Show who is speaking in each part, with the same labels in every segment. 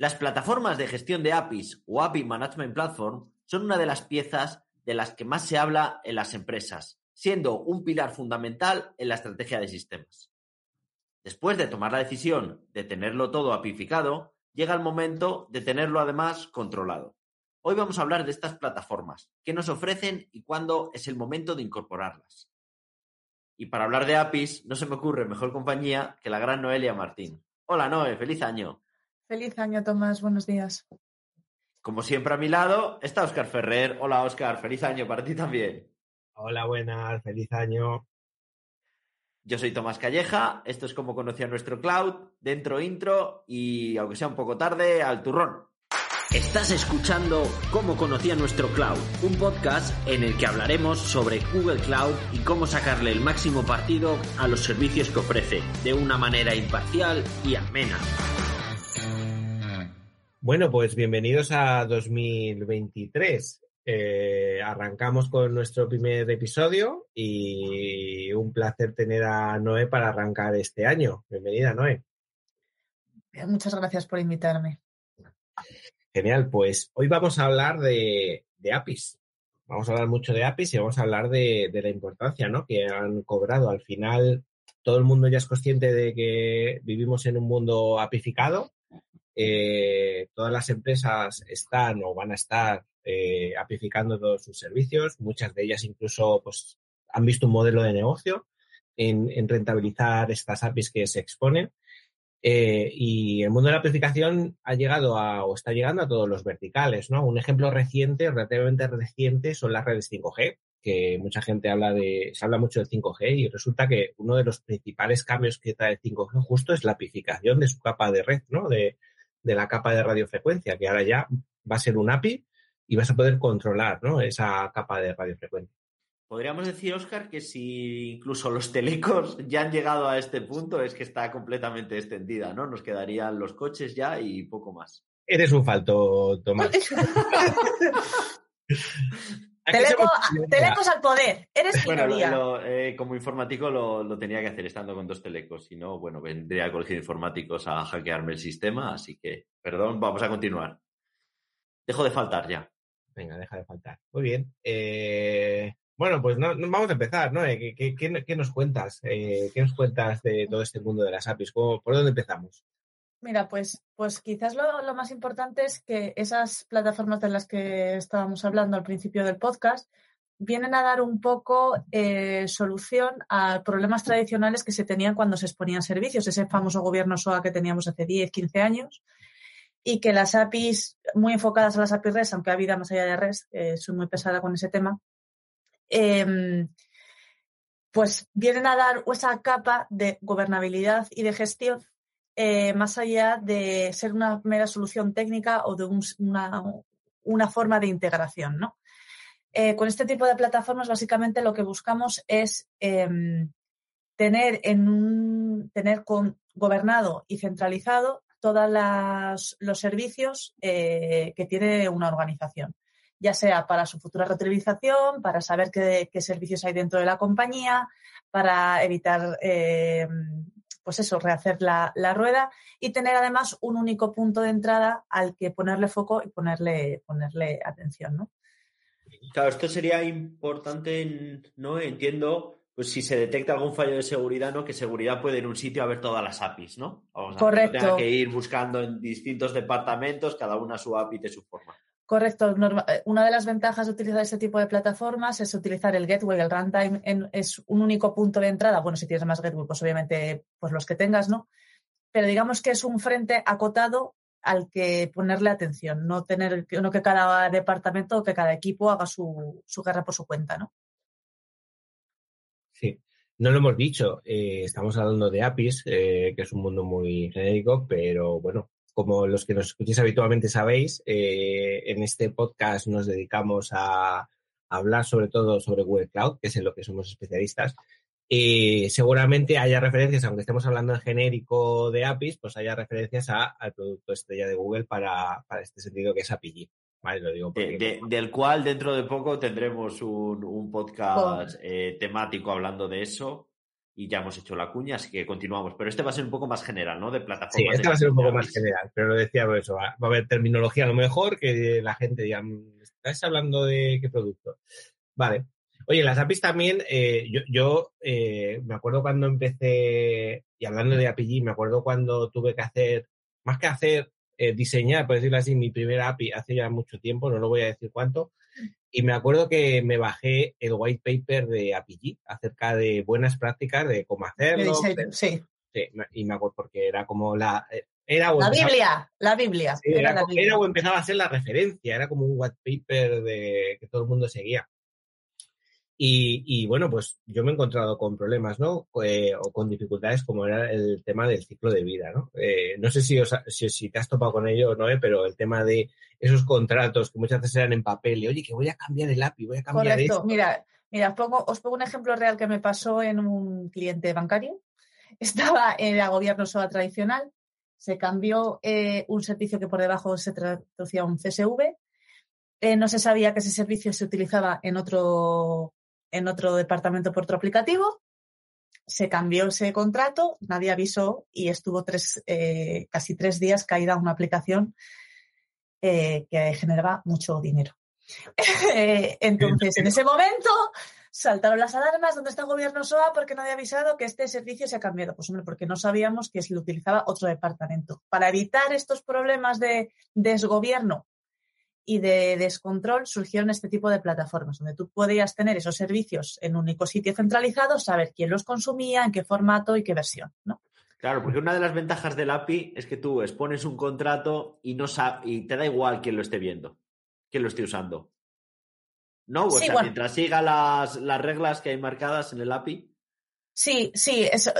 Speaker 1: Las plataformas de gestión de APIs o API Management Platform son una de las piezas de las que más se habla en las empresas, siendo un pilar fundamental en la estrategia de sistemas. Después de tomar la decisión de tenerlo todo apificado, llega el momento de tenerlo además controlado. Hoy vamos a hablar de estas plataformas, qué nos ofrecen y cuándo es el momento de incorporarlas. Y para hablar de APIs, no se me ocurre mejor compañía que la gran Noelia Martín. Hola Noé, feliz año.
Speaker 2: Feliz año, Tomás. Buenos días.
Speaker 1: Como siempre a mi lado está Óscar Ferrer. Hola Óscar, feliz año para ti también.
Speaker 3: Hola, buenas, feliz año.
Speaker 1: Yo soy Tomás Calleja, esto es como conocía nuestro cloud, dentro intro y aunque sea un poco tarde, al turrón. Estás escuchando Cómo conocía nuestro cloud, un podcast en el que hablaremos sobre Google Cloud y cómo sacarle el máximo partido a los servicios que ofrece, de una manera imparcial y amena.
Speaker 3: Bueno, pues bienvenidos a 2023. Eh, arrancamos con nuestro primer episodio y un placer tener a Noé para arrancar este año. Bienvenida, Noé.
Speaker 2: Muchas gracias por invitarme.
Speaker 3: Genial, pues hoy vamos a hablar de, APIs. Vamos a hablar mucho de APIs y vamos a hablar de, la importancia ¿no? que han cobrado. Al final, todo el mundo ya es consciente de que vivimos en un mundo apificado. Eh, todas las empresas están o van a estar eh, todos sus servicios. Muchas de ellas incluso pues, han visto un modelo de negocio en, en rentabilizar estas APIs que se exponen. Eh, y el mundo de la aplicación ha llegado a, o está llegando a todos los verticales, ¿no? Un ejemplo reciente, relativamente reciente, son las redes 5G, que mucha gente habla de, se habla mucho del 5G y resulta que uno de los principales cambios que trae el 5G justo es la apificación de su capa de red, ¿no? De, de la capa de radiofrecuencia, que ahora ya va a ser un API y vas a poder controlar, ¿no? Esa capa de radiofrecuencia.
Speaker 1: Podríamos decir, Oscar, que si incluso los telecos ya han llegado a este punto, es que está completamente extendida, ¿no? Nos quedarían los coches ya y poco más.
Speaker 3: Eres un falto, Tomás.
Speaker 2: telecos al poder. Eres
Speaker 1: bueno, eh, como informático lo, tenía que hacer estando con dos telecos. Si no, bueno, vendría al colegio de informáticos a hackearme el sistema. Así que, perdón, vamos a continuar. Dejo de faltar ya.
Speaker 3: Venga, deja de faltar. Muy bien. Eh, bueno, pues no, vamos a empezar, ¿no? Eh, ¿Qué, nos cuentas? Eh, ¿Qué nos cuentas de todo este mundo de las APIs? ¿Por dónde empezamos?
Speaker 2: Mira, pues, pues quizás lo, más importante es que esas plataformas de las que estábamos hablando al principio del podcast vienen a dar un poco eh, solución a problemas tradicionales que se tenían cuando se exponían servicios, ese famoso gobierno SOA que teníamos hace 10, 15 años, y que las APIs, muy enfocadas a las APIs REST, aunque ha habido más allá de REST, soy muy pesada con ese tema, Em, pues vienen a dar esa capa de gobernabilidad y de gestión eh, más allá de ser una mera solución técnica o de una, forma de integración, ¿no? Eh, con este tipo de plataformas, básicamente lo que buscamos es em, tener en un, tener gobernado y centralizado todos los servicios eh, que tiene una organización ya sea para su futura reutilización, para saber qué, servicios hay dentro de la compañía, para evitar, eh, pues eso, rehacer la, rueda y tener además un único punto de entrada al que ponerle foco y ponerle, ponerle atención, ¿no?
Speaker 1: Claro, esto sería importante, ¿no? Entiendo, pues si se detecta algún fallo de seguridad, ¿no? Que seguridad puede ir a un sitio a ver todas las APIs, ¿no?
Speaker 2: Correcto.
Speaker 1: Que tenga que ir buscando en distintos departamentos, cada una su API de su forma.
Speaker 2: Correcto. Eh, una de las ventajas de utilizar este tipo de plataformas es utilizar el gateway, el runtime es un único punto de entrada. Bueno, si tienes más gateway, pues obviamente pues los que tengas, ¿no? Pero digamos que es un frente acotado al que ponerle atención, no tener no que cada departamento o que cada equipo haga su, guerra por su cuenta, ¿no?
Speaker 3: Sí, no lo hemos dicho, eh, estamos hablando de APIs, eh, que es un mundo muy genérico, pero bueno, como los que nos escuchéis habitualmente sabéis, eh, en este podcast nos dedicamos a, hablar sobre todo sobre Google Cloud, que es en lo que somos especialistas. Y seguramente haya referencias, aunque estemos hablando en genérico de APIs, pues haya referencias al producto estrella de Google para, este sentido que es API. Vale, lo digo
Speaker 1: del cual dentro de poco tendremos un, podcast eh, temático hablando de eso y ya hemos hecho la cuña, así que continuamos. Pero este va a ser un poco más general, ¿no? De plataformas.
Speaker 3: Sí, este va a ser un poco más general, pero lo decía por eso. Va, a haber terminología a lo mejor que la gente diga, mm, ¿estás hablando de qué producto? Vale. Oye, las APIs también, eh, yo, yo eh, me acuerdo cuando empecé, y hablando de API, me acuerdo cuando tuve que hacer, más que hacer, eh, diseñar, por decirlo así, mi primera API hace ya mucho tiempo, no lo voy a decir cuánto, y me acuerdo que me bajé el white paper de APG acerca de buenas prácticas de cómo hacerlo.
Speaker 2: Sí.
Speaker 3: sí. y me acuerdo porque era como la... Eh, era
Speaker 2: la Biblia, la Biblia.
Speaker 3: era, la Biblia. era, o empezaba a ser la referencia, era como un white paper de que todo el mundo seguía. Y, bueno, pues yo me he encontrado con problemas, ¿no? Eh, o con dificultades como era el tema del ciclo de vida, ¿no? Eh, no sé si, si, te has topado con ello, ¿no? Pero el tema de esos contratos que muchas veces eran en papel y, oye, que voy a cambiar el API, voy a cambiar
Speaker 2: Correcto.
Speaker 3: esto.
Speaker 2: Mira, mira pongo, os pongo un ejemplo real que me pasó en un cliente bancario. Estaba en el gobierno SOA tradicional, se cambió eh, un servicio que por debajo se traducía a un CSV. no se sabía que ese servicio se utilizaba en otro en otro departamento por otro aplicativo, se cambió ese contrato, nadie avisó y estuvo tres, eh, casi tres días caída una aplicación eh, que generaba mucho dinero. Entonces, en ese momento saltaron las alarmas, ¿dónde está el gobierno SOA? Porque nadie ha avisado que este servicio se ha cambiado. Pues hombre, porque no sabíamos que se lo utilizaba otro departamento. Para evitar estos problemas de desgobierno y de descontrol surgieron este tipo de plataformas, donde tú podías tener esos servicios en un único sitio centralizado, saber quién los consumía, en qué formato y qué versión, ¿no?
Speaker 1: Claro, porque una de las ventajas del API es que tú expones un contrato y no y te da igual quién lo esté viendo, quién lo esté usando. ¿No? O sea, mientras siga las, las reglas que hay marcadas en el API,
Speaker 2: Sí, sí, eso,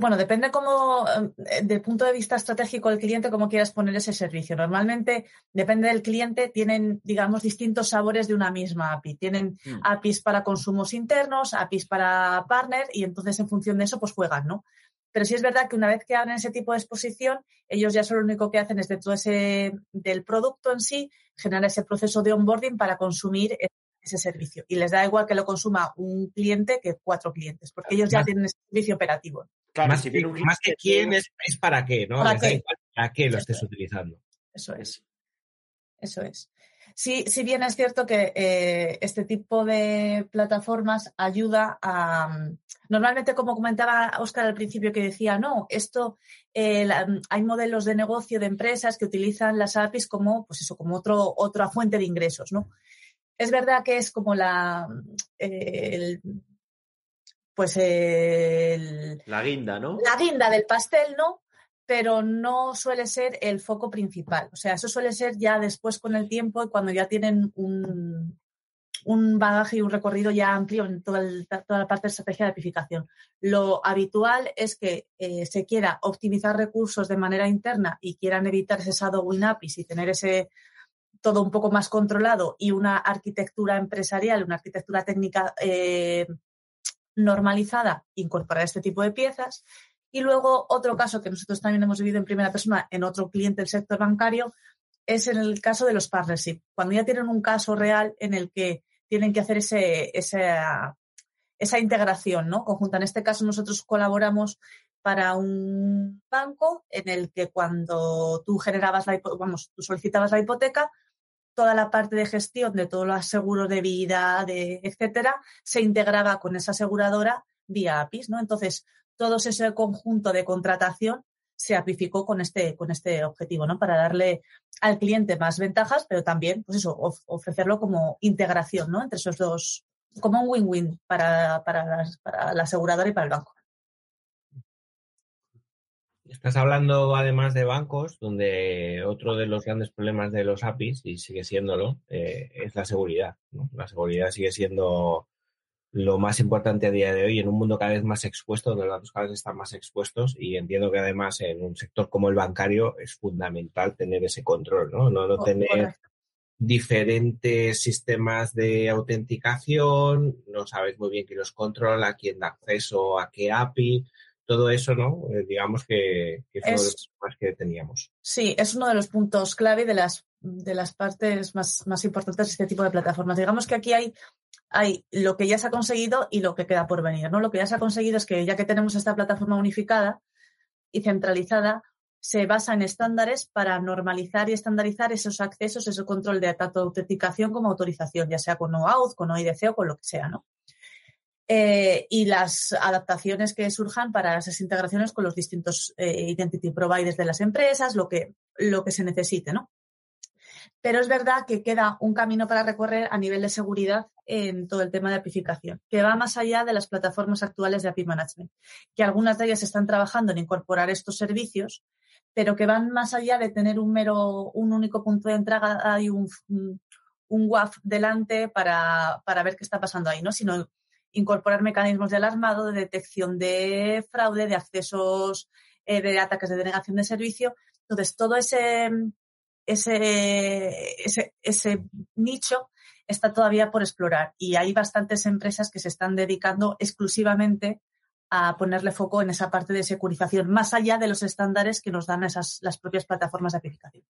Speaker 2: bueno, depende cómo, eh, del punto de vista estratégico del cliente, cómo quieras poner ese servicio. Normalmente, depende del cliente, tienen, digamos, distintos sabores de una misma API. Tienen mm. APIs para consumos internos, APIs para partner, y entonces en función de eso, pues juegan, ¿no? Pero sí es verdad que una vez que abren ese tipo de exposición, ellos ya solo lo único que hacen es dentro ese, del producto en sí, generar ese proceso de onboarding para consumir ese servicio. Y les da igual que lo consuma un cliente que cuatro clientes, porque ellos ya tienen ese servicio operativo.
Speaker 3: Claro, más, que, más que quién es, es, para qué, ¿no? ¿Para qué? para qué lo estés utilizando.
Speaker 2: Eso es. Eso es. Sí, si bien es cierto que eh, este tipo de plataformas ayuda a. Normalmente, como comentaba Oscar al principio, que decía, no, esto eh, hay modelos de negocio de empresas que utilizan las APIs como, pues eso, como otro, otra fuente de ingresos, ¿no? Es verdad que es como la. pues el.
Speaker 1: La guinda, ¿no?
Speaker 2: La guinda del pastel, ¿no? Pero no suele ser el foco principal. O sea, eso suele ser ya después con el tiempo y cuando ya tienen un, un bagaje y un recorrido ya amplio en toda, toda la parte de estrategia de apificación. Lo habitual es que eh, se quiera optimizar recursos de manera interna y quieran evitar ese win APIs y tener ese todo un poco más controlado y una arquitectura empresarial, una arquitectura técnica eh, normalizada, incorporar este tipo de piezas. Y luego otro caso que nosotros también hemos vivido en primera persona en otro cliente del sector bancario es en el caso de los partnership. Cuando ya tienen un caso real en el que tienen que hacer ese, esa, esa integración ¿no? conjunta. En este caso nosotros colaboramos para un banco en el que cuando tú generabas la, vamos, tú solicitabas la hipoteca, toda la parte de gestión de todos los seguros de vida, de etcétera, se integraba con esa aseguradora vía APIs, ¿no? Entonces, todo ese conjunto de contratación se apificó con este, con este objetivo, ¿no? Para darle al cliente más ventajas, pero también, pues eso, ofrecerlo como integración, ¿no? Entre esos dos, como un win-win para, para, para la aseguradora y para el banco.
Speaker 3: Estás hablando además de bancos, donde otro de los grandes problemas de los APIs, y sigue siéndolo, eh, es la seguridad. La seguridad sigue siendo lo más importante a día de hoy en un mundo cada vez más expuesto, donde los datos cada vez están más expuestos y entiendo que además en un sector como el bancario es fundamental tener ese control, ¿no? No, no tener diferentes sistemas de autenticación, no sabes muy bien quién los controla, quién da acceso a qué API, todo eso, ¿no? Eh, digamos que, es, uno de los temas que teníamos.
Speaker 2: Sí, es uno de los puntos clave de las, de las partes más, más importantes de este tipo de plataformas. Digamos que aquí hay, hay lo que ya se ha conseguido y lo que queda por venir, ¿no? Lo que ya se ha conseguido es que ya que tenemos esta plataforma unificada y centralizada, se basa en estándares para normalizar y estandarizar esos accesos, ese control de tanto autenticación como autorización, ya sea con OAuth, con OIDC o con lo que sea, ¿no? Eh, y las adaptaciones que surjan para esas integraciones con los distintos eh, identity providers de las empresas, lo que, lo que se necesite, ¿no? Pero es verdad que queda un camino para recorrer a nivel de seguridad en todo el tema de apificación, que va más allá de las plataformas actuales de API Management, que algunas de ellas están trabajando en incorporar estos servicios, pero que van más allá de tener un mero, un único punto de entrada y un, un, WAF delante para, para, ver qué está pasando ahí, ¿no? Sino incorporar mecanismos de alarmado, de detección de fraude, de accesos, eh, de ataques de denegación de servicio. Entonces, todo ese, ese, ese, ese nicho está todavía por explorar y hay bastantes empresas que se están dedicando exclusivamente a ponerle foco en esa parte de securización, más allá de los estándares que nos dan esas, las propias plataformas de aplicación.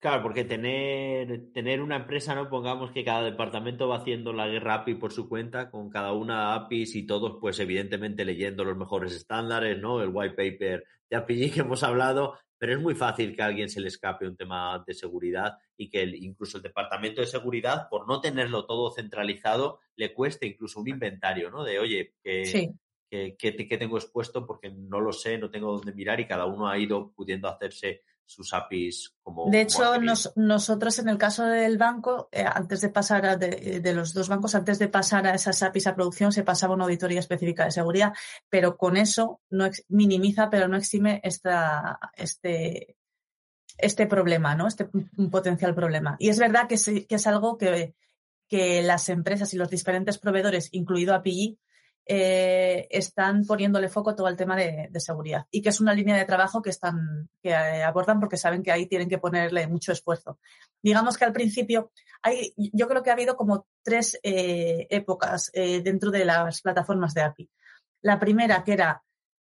Speaker 1: Claro, porque tener, tener una empresa, no pongamos que cada departamento va haciendo la guerra API por su cuenta, con cada una APIs y todos, pues evidentemente leyendo los mejores estándares, ¿no? El white paper de API que hemos hablado, pero es muy fácil que a alguien se le escape un tema de seguridad y que incluso el departamento de seguridad, por no tenerlo todo centralizado, le cueste incluso un inventario, ¿no? De, oye, que, que, tengo expuesto porque no lo sé, no tengo dónde mirar y cada uno ha ido pudiendo hacerse sus APIs como.
Speaker 2: De hecho, nosotros en el caso del banco, eh, antes de pasar a de, los dos bancos, antes de pasar a esas APIs a producción, se pasaba una auditoría específica de seguridad, pero con eso no minimiza, pero no exime esta, este, este problema, ¿no? Este potencial problema. Y es verdad que es, que es algo que, que las empresas y los diferentes proveedores, incluido API, eh, están poniéndole foco todo el tema de, seguridad y que es una línea de trabajo que están que eh, abordan porque saben que ahí tienen que ponerle mucho esfuerzo. Digamos que al principio hay, yo creo que ha habido como tres eh, épocas dentro de las plataformas de API. La primera que era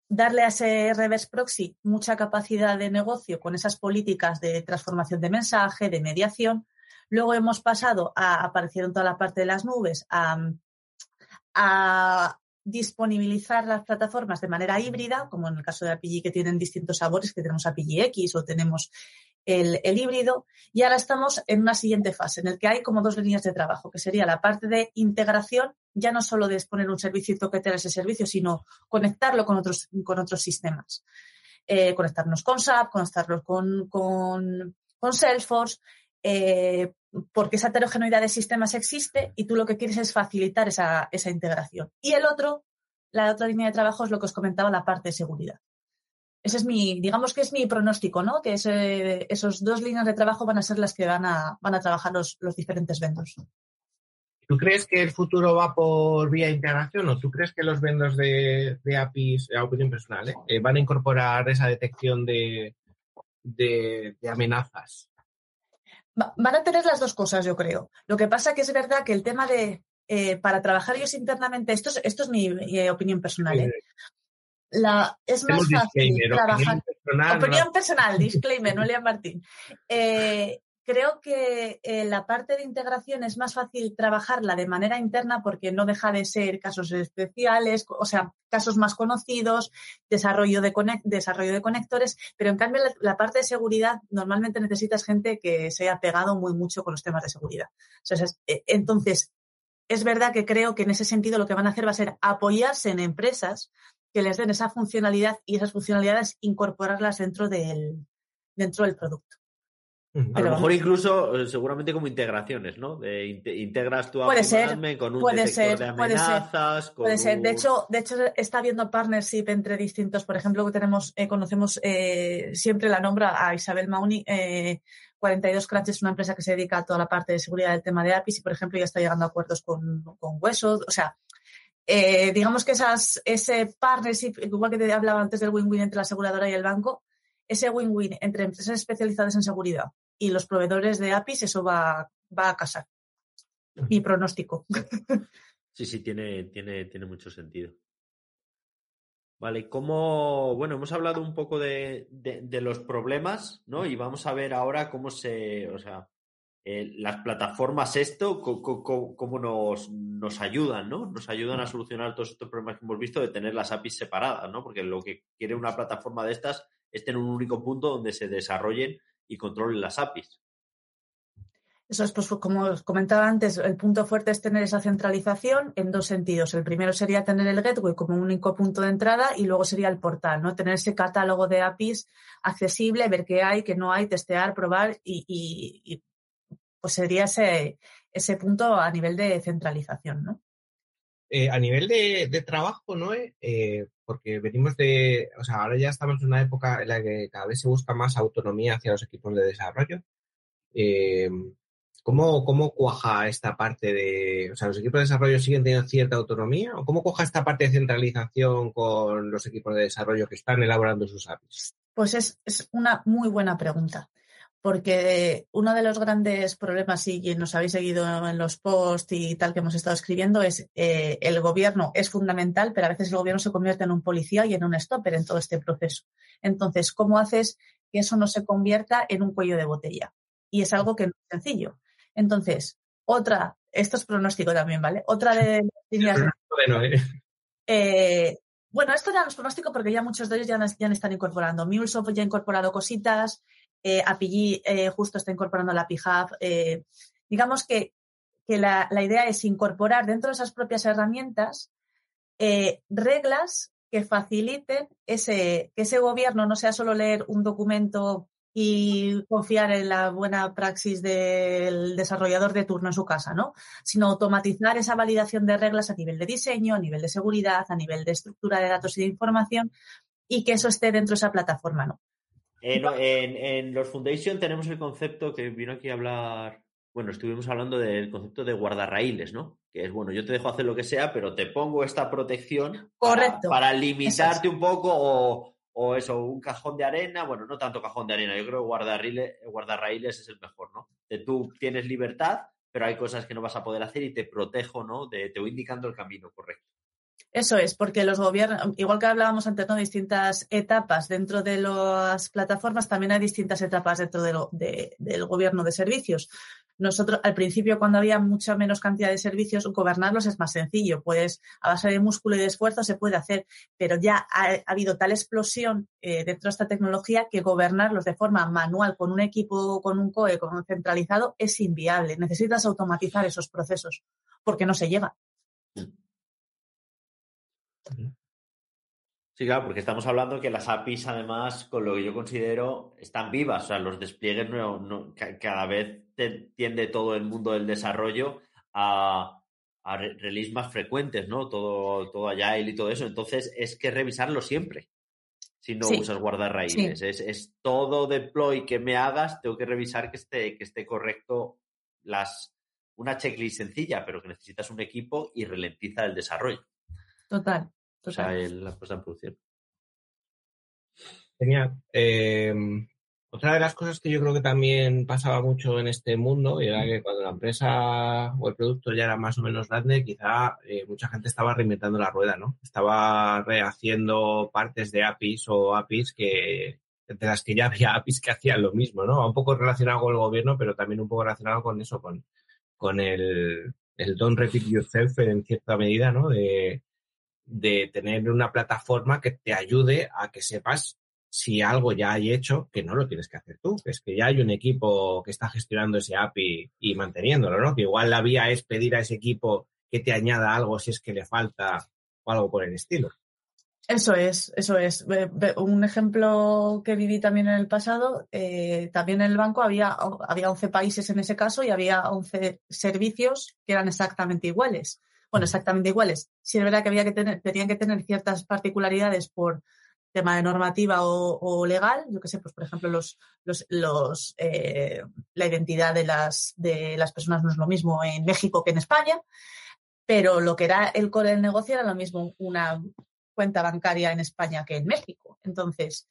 Speaker 2: darle a ese reverse proxy mucha capacidad de negocio con esas políticas de transformación de mensaje, de mediación. Luego hemos pasado a aparecer en toda la parte de las nubes, a disponibilizar las plataformas de manera híbrida, como en el caso de API que tienen distintos sabores, que tenemos API X o tenemos el, híbrido, y ahora estamos en una siguiente fase en el que hay como dos líneas de trabajo, que sería la parte de integración, ya no solo de exponer un servicio y toquetear ese servicio, sino conectarlo con otros, con otros sistemas. Eh, conectarnos con SAP, conectarlo con, con, con Salesforce, eh, porque esa heterogeneidad de sistemas existe y tú lo que quieres es facilitar esa, esa integración. Y el otro, la otra línea de trabajo es lo que os comentaba, la parte de seguridad. Ese es mi, digamos que es mi pronóstico, ¿no? Que ese, esos dos líneas de trabajo van a ser las que van a, van a trabajar los, los diferentes vendors.
Speaker 3: ¿Tú crees que el futuro va por vía integración o tú crees que los vendors de, APIs, a opinión personal, eh, van a incorporar esa detección de, de, de amenazas
Speaker 2: Van a tener las dos cosas, yo creo. Lo que pasa que es verdad que el tema de, eh, para trabajar ellos internamente, esto es, esto es mi, opinión personal, ¿eh? La, es más fácil trabajar. Opinión personal, disclaimer, no Lea Martín. Eh, creo que eh, la parte de integración es más fácil trabajarla de manera interna porque no deja de ser casos especiales, o sea, casos más conocidos, desarrollo de, desarrollo de conectores, pero en cambio la, parte de seguridad normalmente necesitas gente que se haya pegado muy mucho con los temas de seguridad. Eh, entonces, es verdad que creo que en ese sentido lo que van a hacer va a ser apoyarse en empresas que les den esa funcionalidad y esas funcionalidades incorporarlas dentro del, dentro del producto.
Speaker 1: A lo mejor incluso, eh, seguramente como integraciones, ¿no? De, integras tu
Speaker 2: puede ser,
Speaker 1: con un
Speaker 2: puede
Speaker 1: detector
Speaker 2: ser,
Speaker 1: de amenazas.
Speaker 2: Puede ser. De hecho, de hecho, está habiendo partnership entre distintos. Por ejemplo, que tenemos, eh, conocemos eh, siempre la nombra a Isabel Mauni. 42 Crunch es una empresa que se dedica a toda la parte de seguridad del tema de APIs y, por ejemplo, ya está llegando a acuerdos con, con Hueso. O sea, digamos que esas, ese partnership, igual que te hablaba antes del win-win entre la aseguradora y el banco, ese win-win entre empresas especializadas en seguridad y los proveedores de APIs, eso va, va a casar. Mi pronóstico.
Speaker 1: Sí, sí, tiene, tiene, tiene mucho sentido. Vale, ¿cómo, bueno, hemos hablado un poco de, de, los problemas, ¿no? Y vamos a ver ahora cómo se, o sea, eh, las plataformas esto, cómo nos, nos, ayudan, ¿no? Nos ayudan a solucionar todos estos problemas que hemos visto de tener las APIs separadas, ¿no? Porque lo que quiere una plataforma de estas es tener un único punto donde se desarrollen y controlen las APIs.
Speaker 2: Eso es, pues, como os comentaba antes, el punto fuerte es tener esa centralización en dos sentidos. El primero sería tener el gateway como único punto de entrada y luego sería el portal, ¿no? Tener ese catálogo de APIs accesible, ver qué hay, qué no hay, testear, probar y, pues sería ese, ese punto a nivel de centralización, ¿no?
Speaker 3: Eh, a nivel de, trabajo, ¿no? Eh, porque venimos de, o sea, ahora ya estamos en una época en la que cada vez se busca más autonomía hacia los equipos de desarrollo. Eh, ¿Cómo, ¿Cómo cuaja esta parte de, o sea, los equipos de desarrollo siguen teniendo cierta autonomía? ¿O cómo cuaja esta parte de centralización con los equipos de desarrollo que están elaborando sus APIs?
Speaker 2: Pues es, es una muy buena pregunta, porque uno de los grandes problemas, y nos habéis seguido en los posts y tal que hemos estado escribiendo, es eh, el gobierno es fundamental, pero a veces el gobierno se convierte en un policía y en un stopper en todo este proceso. Entonces, ¿cómo haces que eso no se convierta en un cuello de botella? Y es algo que no es sencillo entonces, otra, esto es pronóstico también, ¿vale? Otra de líneas. Bueno, ¿eh? Eh, bueno, esto ya no es pronóstico porque ya muchos de ellos ya, ya están incorporando. MuleSoft ya ha incorporado cositas, eh, API eh, justo está incorporando la API Hub. digamos que, que la, la, idea es incorporar dentro de esas propias herramientas reglas que faciliten ese, que ese gobierno no sea solo leer un documento y confiar en la buena praxis del desarrollador de turno en su casa, ¿no? Sino automatizar esa validación de reglas a nivel de diseño, a nivel de seguridad, a nivel de estructura de datos y de información y que eso esté dentro de esa plataforma, ¿no?
Speaker 1: En, los Foundation tenemos el concepto que vino aquí a hablar, bueno, estuvimos hablando del concepto de guardarraíles, ¿no? Que es, bueno, yo te dejo hacer lo que sea, pero te pongo esta protección
Speaker 2: Correcto.
Speaker 1: para, limitarte un poco o, o eso, un cajón de arena, bueno, no tanto cajón de arena, yo creo que guardarraíles, es el mejor, ¿no? Tú tienes libertad, pero hay cosas que no vas a poder hacer y te protejo, ¿no? De, te voy indicando el camino correcto.
Speaker 2: Eso es, porque los gobiernos, igual que hablábamos antes, ¿no? Distintas etapas dentro de las plataformas, también hay distintas etapas dentro de del gobierno de servicios. Nosotros, al principio, cuando había mucha menos cantidad de servicios, gobernarlos es más sencillo. Pues a base de músculo y de esfuerzo se puede hacer, pero ya ha, habido tal explosión eh, dentro de esta tecnología que gobernarlos de forma manual con un equipo, con un COE, con un centralizado, es inviable. Necesitas automatizar esos procesos porque no se llega.
Speaker 1: Sí, claro, porque estamos hablando que las APIs, además, con lo que yo considero, están vivas. O sea, los despliegues cada vez tiende todo el mundo del desarrollo a, a release más frecuentes, ¿no? Todo, todo Agile y todo eso. Entonces, es que revisarlo siempre. Si no usas guardar raíces. Es, todo deploy que me hagas, tengo que revisar que esté, que esté correcto las, una checklist sencilla, pero que necesitas un equipo y ralentiza el desarrollo.
Speaker 2: Total.
Speaker 1: O sea, la puesta en producción.
Speaker 3: Genial. Eh, otra de las cosas que yo creo que también pasaba mucho en este mundo era que cuando la empresa o el producto ya era más o menos grande, quizá eh, mucha gente estaba reinventando la rueda, ¿no? Estaba rehaciendo partes de APIs o APIs que de las que ya había APIs que hacían lo mismo, ¿no? Un poco relacionado con el gobierno, pero también un poco relacionado con eso, con, con el, el don't repeat yourself en cierta medida, ¿no? De, de tener una plataforma que te ayude a que sepas si algo ya hay hecho, que no lo tienes que hacer tú, es que ya hay un equipo que está gestionando ese API y manteniéndolo, ¿no? Que igual la vía es pedir a ese equipo que te añada algo si es que le falta o algo por el estilo.
Speaker 2: Eso es, eso es. Un ejemplo que viví también en el pasado, eh, también en el banco había, había 11 países en ese caso y había 11 servicios que eran exactamente iguales bueno, exactamente iguales. Si es verdad que había que tener, tenían que tener ciertas particularidades por tema de normativa o, legal, yo que sé, pues por ejemplo los, los, los eh, la identidad de las de las personas no es lo mismo en México que en España, pero lo que era el core del negocio era lo mismo una cuenta bancaria en España que en México. Entonces,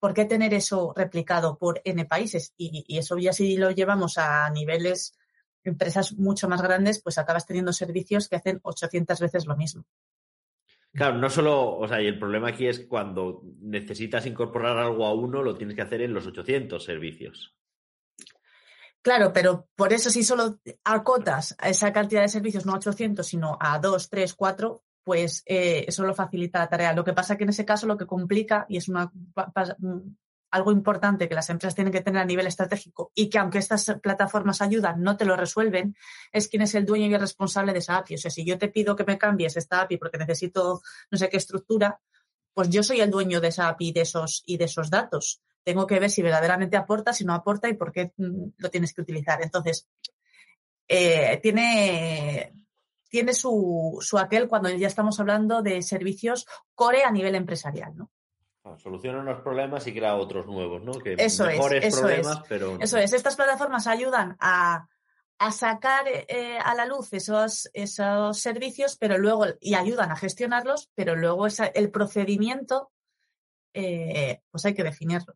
Speaker 2: ¿por qué tener eso replicado por N países? Y, y eso ya si lo llevamos a niveles empresas mucho más grandes, pues acabas teniendo servicios que hacen 800 veces lo mismo.
Speaker 1: Claro, no solo, o sea, y el problema aquí es cuando necesitas incorporar algo a uno, lo tienes que hacer en los 800 servicios.
Speaker 2: Claro, pero por eso si solo acotas a esa cantidad de servicios, no a 800, sino a 2, 3, 4, pues eh, eso lo facilita la tarea. Lo que pasa que en ese caso lo que complica, y es una, algo importante que las empresas tienen que tener a nivel estratégico y que aunque estas plataformas ayudan, no te lo resuelven, es quién es el dueño y el responsable de esa API. O sea, si yo te pido que me cambies esta API porque necesito no sé qué estructura, pues yo soy el dueño de esa API de esos, y de esos datos. Tengo que ver si verdaderamente aporta, si no aporta y por qué mm, lo tienes que utilizar. Entonces, eh, tiene, tiene su, su aquel cuando ya estamos hablando de servicios core a nivel empresarial, ¿no?
Speaker 1: Soluciona unos problemas y crea otros nuevos, ¿no?
Speaker 2: Que eso mejores es, eso problemas, es. pero. Eso es. Estas plataformas ayudan a, sacar eh, a la luz esos, esos servicios, pero luego, y ayudan a gestionarlos, pero luego el procedimiento, eh, pues hay que definirlo.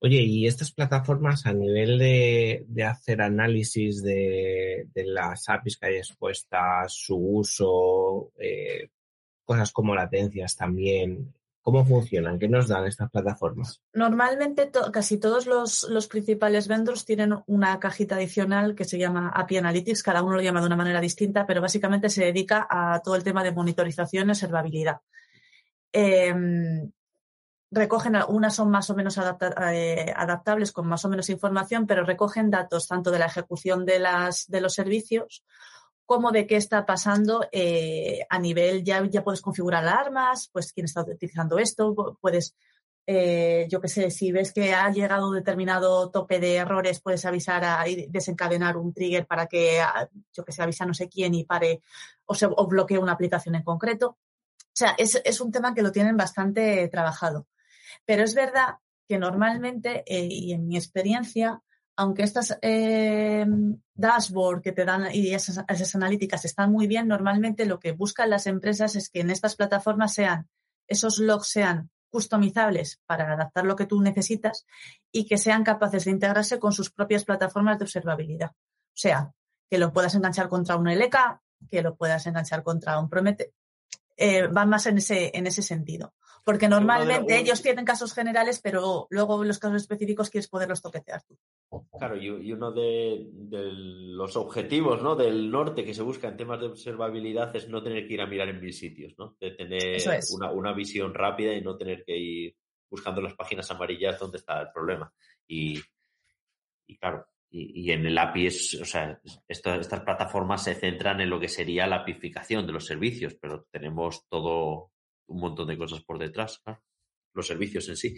Speaker 3: Oye, y estas plataformas a nivel de, hacer análisis de, las APIs que hay expuestas, su uso, eh, cosas como latencias también. ¿Cómo funcionan? ¿Qué nos dan estas plataformas?
Speaker 2: Normalmente casi todos los, principales vendors tienen una cajita adicional que se llama API Analytics, cada uno lo llama de una manera distinta, pero básicamente se dedica a todo el tema de monitorización y observabilidad. Em, recogen, unas son más o menos eh, adaptables con más o menos información, pero recogen datos tanto de la ejecución de, las, de los servicios como de qué está pasando eh, a nivel, ya, ya puedes configurar alarmas, pues quién está utilizando esto, puedes, eh, yo qué sé, si ves que ha llegado un determinado tope de errores, puedes avisar y desencadenar un trigger para que, yo que sé, avisa no sé quién y pare o, se, o bloquee una aplicación en concreto. O sea, es, es, un tema que lo tienen bastante trabajado. Pero es verdad que normalmente, eh, y en mi experiencia, aunque estas eh, dashboard que te dan y esas, analíticas están muy bien, normalmente lo que buscan las empresas es que en estas plataformas sean, esos logs sean customizables para adaptar lo que tú necesitas y que sean capaces de integrarse con sus propias plataformas de observabilidad. O sea, que lo puedas enganchar contra un LK, que lo puedas enganchar contra un Promete, eh, van más en ese sentido. Porque normalmente ellos tienen casos generales, pero luego los casos específicos quieres poderlos toquetear tú.
Speaker 1: Claro, y, uno de, los objetivos ¿no? del norte que se busca en temas de observabilidad es no tener que ir a mirar en mil sitios, ¿no? De tener una, visión rápida y no tener que ir buscando las páginas amarillas donde está el problema. Y, claro, y, en el API es, o sea, estas plataformas se centran en lo que sería la apificación de los servicios, pero tenemos todo un montón de cosas por detrás, los servicios en sí.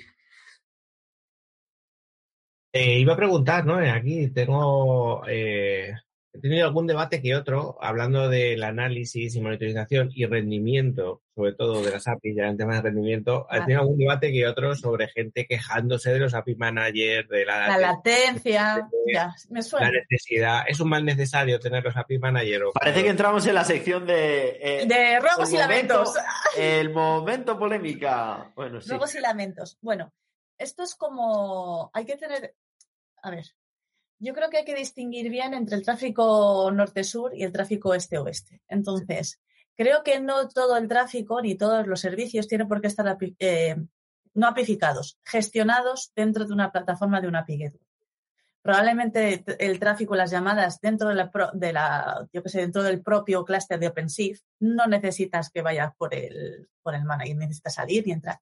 Speaker 3: Eh, iba a preguntar, ¿no? Aquí tengo, eh, he tenido algún debate que otro hablando del análisis y monitorización y rendimiento, sobre todo de las APIs, ya en temas de rendimiento. He tenido algún debate que otro sobre gente quejándose de los API managers, de
Speaker 2: la, latencia, ya, me suena.
Speaker 3: La necesidad. ¿Es un mal necesario tener los API managers?
Speaker 1: Parece que entramos en la sección de...
Speaker 2: Eh, de robos y lamentos.
Speaker 1: El momento polémica. Bueno, sí.
Speaker 2: Robos y lamentos. Bueno, esto es como, hay que tener a ver, yo creo que hay que distinguir bien entre el tráfico norte-sur y el tráfico este-oeste. Entonces, creo que no todo el tráfico ni todos los servicios tienen por qué estar eh, no apificados, gestionados dentro de una plataforma de una API Probablemente el tráfico, las llamadas dentro de la, de la yo que sé, dentro del propio clúster de OpenShift, no necesitas que vayas por el, por el manager, necesitas salir y entrar.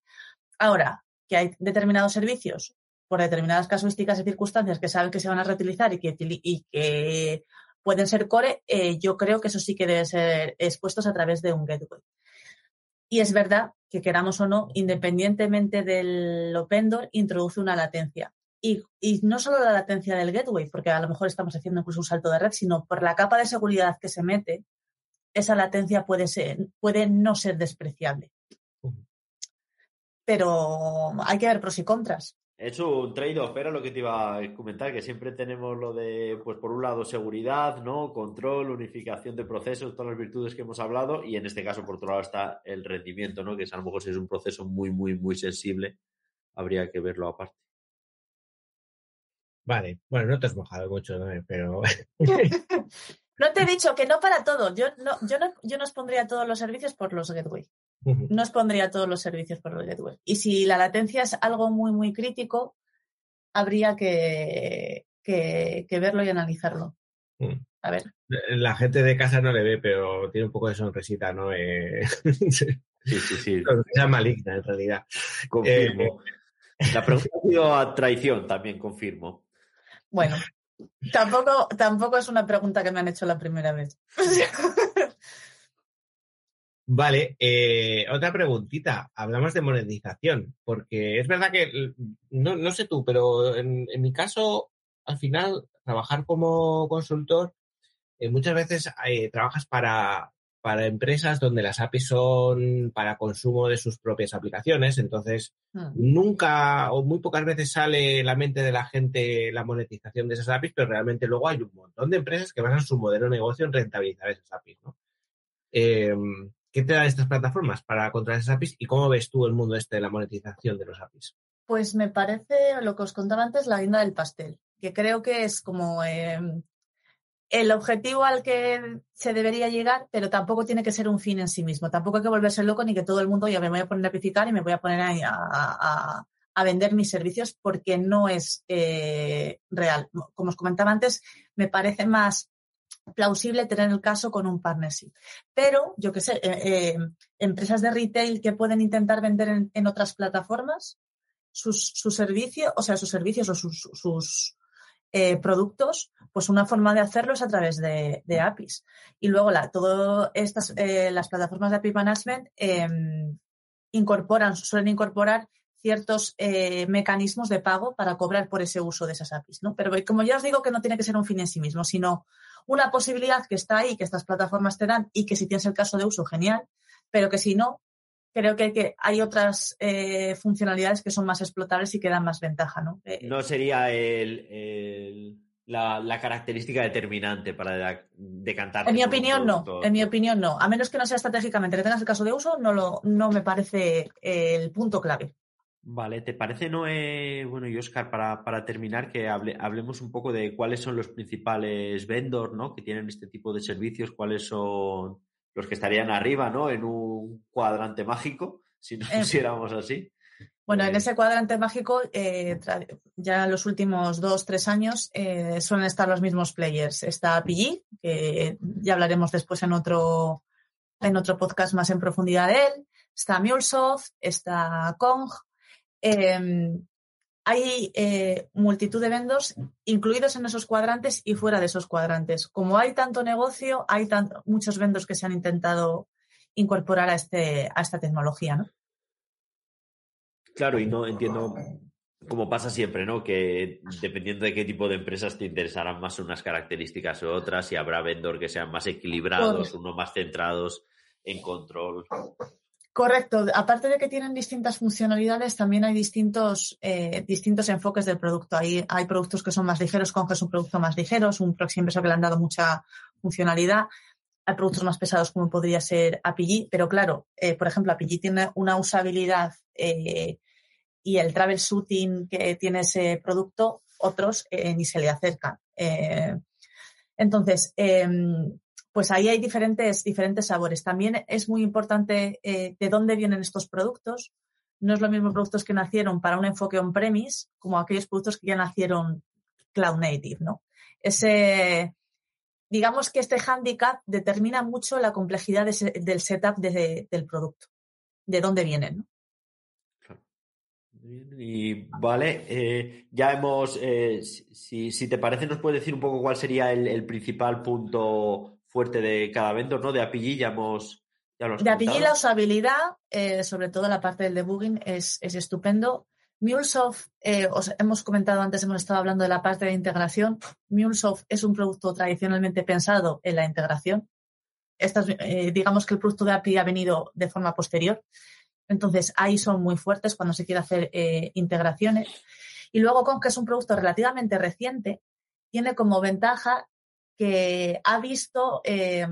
Speaker 2: Ahora, que hay determinados servicios por determinadas casuísticas y circunstancias que saben que se van a reutilizar y que, y que pueden ser core, eh, yo creo que eso sí que debe ser expuestos a través de un gateway. Y es verdad que queramos o no, independientemente del open door, introduce una latencia. Y, y, no solo la latencia del gateway, porque a lo mejor estamos haciendo incluso un salto de red, sino por la capa de seguridad que se mete, esa latencia puede, ser, puede no ser despreciable. Pero hay que ver pros y contras.
Speaker 1: Es un trade-off, era lo que te iba a comentar, que siempre tenemos lo de, pues por un lado, seguridad, ¿no? Control, unificación de procesos, todas las virtudes que hemos hablado, y en este caso, por otro lado, está el rendimiento, ¿no? Que a lo mejor si es un proceso muy, muy, muy sensible, habría que verlo aparte.
Speaker 3: Vale, bueno, no te has mojado mucho, ¿no? pero.
Speaker 2: no te he dicho que no para todo. Yo no, yo no, yo no os pondría todos los servicios por los gateway no os pondría todos los servicios por el gateway. Y si la latencia es algo muy, muy crítico, habría que, que, verlo y analizarlo. Mm. A ver.
Speaker 3: La gente de casa no le ve, pero tiene un poco de sonrisita, ¿no? Eh...
Speaker 1: Sí, sí, sí.
Speaker 3: Sea maligna, en realidad.
Speaker 1: Confirmo. Eh, la pregunta ha sido a traición, también confirmo.
Speaker 2: Bueno, tampoco, tampoco es una pregunta que me han hecho la primera vez.
Speaker 3: Vale, eh, otra preguntita. Hablamos de monetización, porque es verdad que, no, no sé tú, pero en, mi caso, al final, trabajar como consultor, eh, muchas veces eh, trabajas para, para empresas donde las APIs son para consumo de sus propias aplicaciones. Entonces, hmm. nunca o muy pocas veces sale en la mente de la gente la monetización de esas APIs, pero realmente luego hay un montón de empresas que basan su modelo de negocio en rentabilizar esas APIs. ¿no? ¿Qué te dan estas plataformas para controlar esas APIs y cómo ves tú el mundo este de la monetización de los APIs?
Speaker 2: Pues me parece lo que os contaba antes, la guinda del pastel, que creo que es como em, el objetivo al que se debería llegar, pero tampoco tiene que ser un fin en sí mismo. Tampoco hay que volverse loco ni que todo el mundo ya me voy a poner a pificar y me voy a poner a, a, vender mis servicios porque no es eh, real. Como os comentaba antes, me parece más plausible tener el caso con un partnership. Pero, yo qué sé, eh, eh, empresas de retail que pueden intentar vender en, otras plataformas sus, servicios, o sea, sus servicios o sus, eh, productos, pues una forma de hacerlo es a través de, APIs. Y luego la, todo estas, las plataformas de API Management em, incorporan, suelen incorporar ciertos mecanismos de pago para cobrar por ese uso de esas APIs, ¿no? Pero como ya os digo que no tiene que ser un fin en sí mismo, sino una posibilidad que está ahí, que estas plataformas te dan y que si tienes el caso de uso, genial, pero que si no, creo que, hay otras eh, funcionalidades que son más explotables y que dan más ventaja, ¿no?
Speaker 1: Eh, no sería la, característica determinante para decantar.
Speaker 2: En mi opinión, no. En mi opinión, no. A menos que no sea estratégicamente que tengas el caso de uso, no, lo, no me parece el punto clave.
Speaker 1: Vale, ¿te parece, Noé, bueno, y Oscar, para, para terminar, que hablemos un poco de cuáles son los principales vendors, ¿no? Que tienen este tipo de servicios, cuáles son los que estarían arriba, ¿no? En un cuadrante mágico, si nos eh, pusiéramos así.
Speaker 2: Bueno, en eh, ese cuadrante mágico, eh, ya los últimos dos, tres años, suelen estar los mismos players. Está PG, que ya hablaremos después en otro, en otro podcast más en profundidad de él. Está MuleSoft, está Kong, Em, hay eh, multitud de vendors incluidos en esos cuadrantes y fuera de esos cuadrantes. Como hay tanto negocio, hay muchos vendors que se han intentado incorporar a, este, a esta tecnología, ¿no?
Speaker 1: Claro, y no entiendo, como pasa siempre, ¿no? Que dependiendo de qué tipo de empresas te interesarán más unas características u otras, y habrá vendors que sean más equilibrados, unos más centrados en control.
Speaker 2: Correcto. Aparte de que tienen distintas funcionalidades, también hay distintos, eh, distintos enfoques del producto. Hay, hay productos que son más ligeros, Conge es un producto más ligero, un proxy que le han dado mucha funcionalidad. Hay productos más pesados como podría ser API, pero claro, eh, por ejemplo, API tiene una usabilidad eh, y el travel shooting que tiene ese producto, otros ni se le acercan. entonces, em, pues ahí hay diferentes, diferentes sabores. También es muy importante eh, de dónde vienen estos productos. No es lo mismo productos que nacieron para un enfoque on-premise como aquellos productos que ya nacieron cloud native, ¿no? Ese, digamos que este handicap determina mucho la complejidad del setup del producto, de dónde vienen, ¿no?
Speaker 1: Y vale, eh, ya hemos, eh, si, te parece, nos puedes decir un poco cuál sería el principal punto fuerte de cada vendor, ¿no? De API ya hemos...
Speaker 2: de API la usabilidad, eh, sobre todo la parte del debugging, es, estupendo. MuleSoft, eh, os hemos comentado antes, hemos estado hablando de la parte de integración. MuleSoft es un producto tradicionalmente pensado en la integración. Eh, digamos que el producto de API ha venido de forma posterior. Entonces, ahí son muy fuertes cuando se quiere hacer integraciones. Y luego, con que es un producto relativamente reciente, tiene como ventaja que ha visto eh,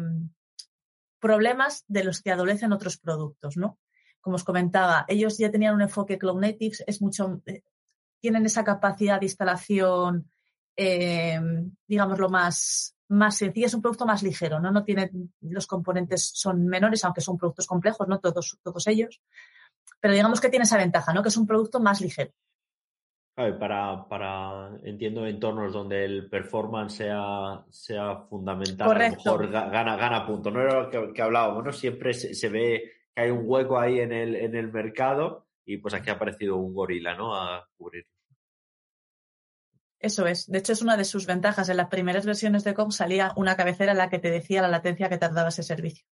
Speaker 2: problemas de los que adolecen otros productos, ¿no? Como os comentaba, ellos ya tenían un enfoque Cloud Natives, es mucho, eh, tienen esa capacidad de instalación, eh, digamos, lo más, más sencilla, es un producto más ligero, ¿no? No tienen, los componentes son menores, aunque son productos complejos, ¿no? Todos, todos ellos. Pero digamos que tiene esa ventaja, ¿no? Que es un producto más ligero.
Speaker 1: Para, para, entiendo, entornos donde el performance sea, sea fundamental,
Speaker 2: Correcto.
Speaker 1: a lo mejor gana, gana punto. No era lo que, que hablábamos, ¿no? Siempre se, se, ve que hay un hueco ahí en el, en el mercado y pues aquí ha aparecido un gorila, ¿no? A cubrir.
Speaker 2: Eso es. De hecho, es una de sus ventajas. En las primeras versiones de COM salía una cabecera en la que te decía la latencia que tardaba ese servicio.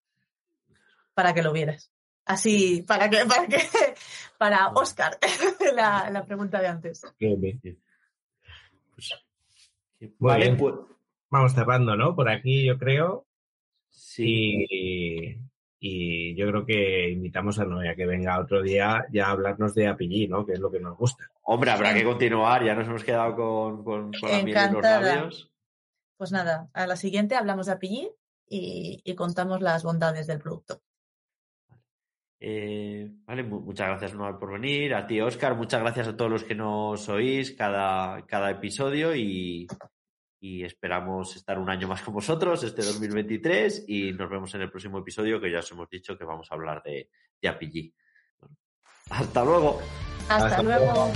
Speaker 2: Para que lo vieras. Así, para que, para que, para Oscar, la, la pregunta de antes.
Speaker 3: Bien, bien.
Speaker 1: Pues,
Speaker 3: Muy
Speaker 1: vale,
Speaker 3: bien.
Speaker 1: pues,
Speaker 3: Vamos cerrando, ¿no? Por aquí, yo creo.
Speaker 1: sí.
Speaker 3: Y, y yo creo que invitamos a Noé a que venga otro día ya a hablarnos de APG, ¿no? Que es lo que nos gusta.
Speaker 1: Hombre, habrá que continuar, ya nos hemos quedado con, con, con la miel en los labios.
Speaker 2: Pues nada, a la siguiente hablamos de y, y contamos las bondades del producto.
Speaker 1: Eh, vale, mu- muchas gracias Noel por venir, a ti Oscar, muchas gracias a todos los que nos oís cada, cada episodio y, y esperamos estar un año más con vosotros este 2023 y nos vemos en el próximo episodio que ya os hemos dicho que vamos a hablar de, de APG. Bueno, hasta luego.
Speaker 2: Hasta,
Speaker 3: Hasta
Speaker 2: luego.
Speaker 3: luego.